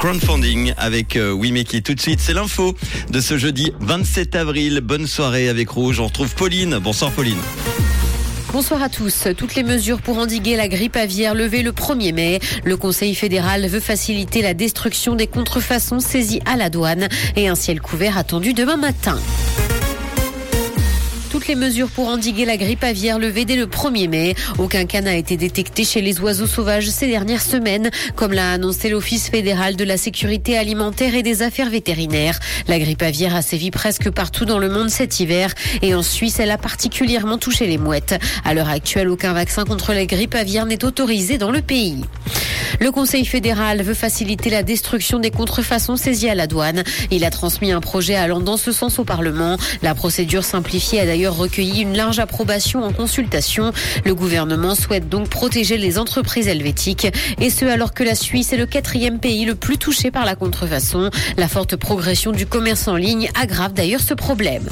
Crowdfunding avec euh, Wimeki. Tout de suite, c'est l'info de ce jeudi 27 avril. Bonne soirée avec Rouge. On retrouve Pauline. Bonsoir Pauline. Bonsoir à tous. Toutes les mesures pour endiguer la grippe aviaire levées le 1er mai. Le Conseil fédéral veut faciliter la destruction des contrefaçons saisies à la douane et un ciel couvert attendu demain matin. Toutes les mesures pour endiguer la grippe aviaire levées dès le 1er mai. Aucun cas n'a été détecté chez les oiseaux sauvages ces dernières semaines, comme l'a annoncé l'Office fédéral de la sécurité alimentaire et des affaires vétérinaires. La grippe aviaire a sévi presque partout dans le monde cet hiver et en Suisse, elle a particulièrement touché les mouettes. À l'heure actuelle, aucun vaccin contre la grippe aviaire n'est autorisé dans le pays. Le Conseil fédéral veut faciliter la destruction des contrefaçons saisies à la douane. Il a transmis un projet allant dans ce sens au Parlement. La procédure simplifiée a d'ailleurs recueilli une large approbation en consultation. Le gouvernement souhaite donc protéger les entreprises helvétiques et ce alors que la Suisse est le quatrième pays le plus touché par la contrefaçon. La forte progression du commerce en ligne aggrave d'ailleurs ce problème.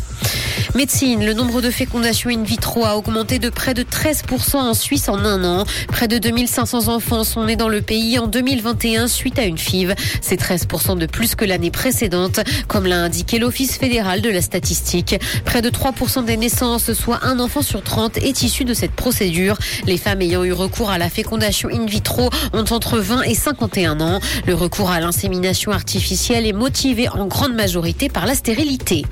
Médecine, le nombre de fécondations in vitro a augmenté de près de 13% en Suisse en un an. Près de 2500 enfants sont nés dans le pays en 2021 suite à une FIV. C'est 13% de plus que l'année précédente, comme l'a indiqué l'Office fédéral de la statistique. Près de 3% des naissances, soit un enfant sur 30, est issu de cette procédure. Les femmes ayant eu recours à la fécondation in vitro ont entre 20 et 51 ans. Le recours à l'insémination artificielle est motivé en grande majorité par la stérilité.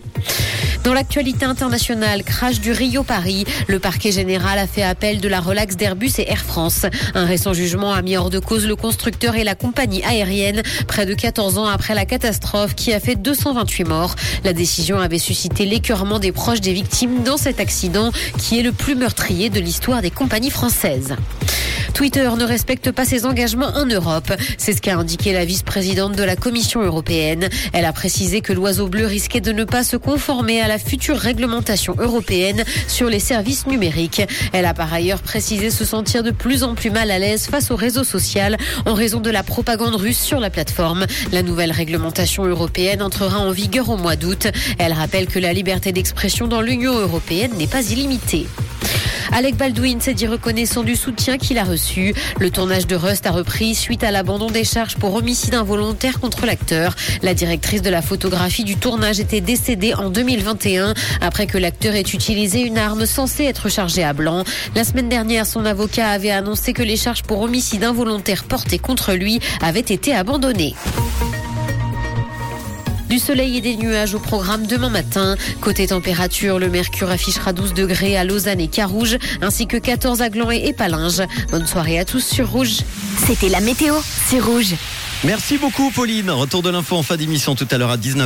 Dans l'actualité internationale, crash du Rio Paris, le parquet général a fait appel de la relaxe d'Airbus et Air France. Un récent jugement a mis hors de cause le constructeur et la compagnie aérienne près de 14 ans après la catastrophe qui a fait 228 morts. La décision avait suscité l'écœurement des proches des victimes dans cet accident qui est le plus meurtrier de l'histoire des compagnies françaises. Twitter ne respecte pas ses engagements en Europe. C'est ce qu'a indiqué la vice-présidente de la Commission européenne. Elle a précisé que l'oiseau bleu risquait de ne pas se conformer à la future réglementation européenne sur les services numériques. Elle a par ailleurs précisé se sentir de plus en plus mal à l'aise face au réseau social en raison de la propagande russe sur la plateforme. La nouvelle réglementation européenne entrera en vigueur au mois d'août. Elle rappelle que la liberté d'expression dans l'Union européenne n'est pas illimitée. Alec Baldwin s'est dit reconnaissant du soutien qu'il a reçu. Le tournage de Rust a repris suite à l'abandon des charges pour homicide involontaire contre l'acteur. La directrice de la photographie du tournage était décédée en 2021 après que l'acteur ait utilisé une arme censée être chargée à blanc. La semaine dernière, son avocat avait annoncé que les charges pour homicide involontaire portées contre lui avaient été abandonnées. Du soleil et des nuages au programme demain matin. Côté température, le mercure affichera 12 degrés à Lausanne et Carouge, ainsi que 14 à Gland et Palinges. Bonne soirée à tous sur Rouge. C'était la météo, c'est Rouge. Merci beaucoup Pauline. Retour de l'info en fin d'émission tout à l'heure à 19